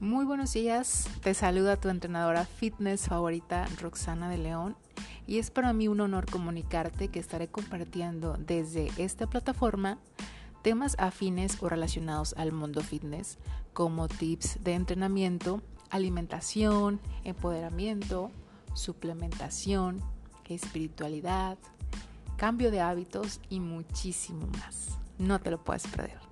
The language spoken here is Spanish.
Muy buenos días, te saluda tu entrenadora fitness favorita Roxana de León y es para mí un honor comunicarte que estaré compartiendo desde esta plataforma temas afines o relacionados al mundo fitness como tips de entrenamiento, alimentación, empoderamiento, suplementación, espiritualidad, cambio de hábitos y muchísimo más. No te lo puedes perder.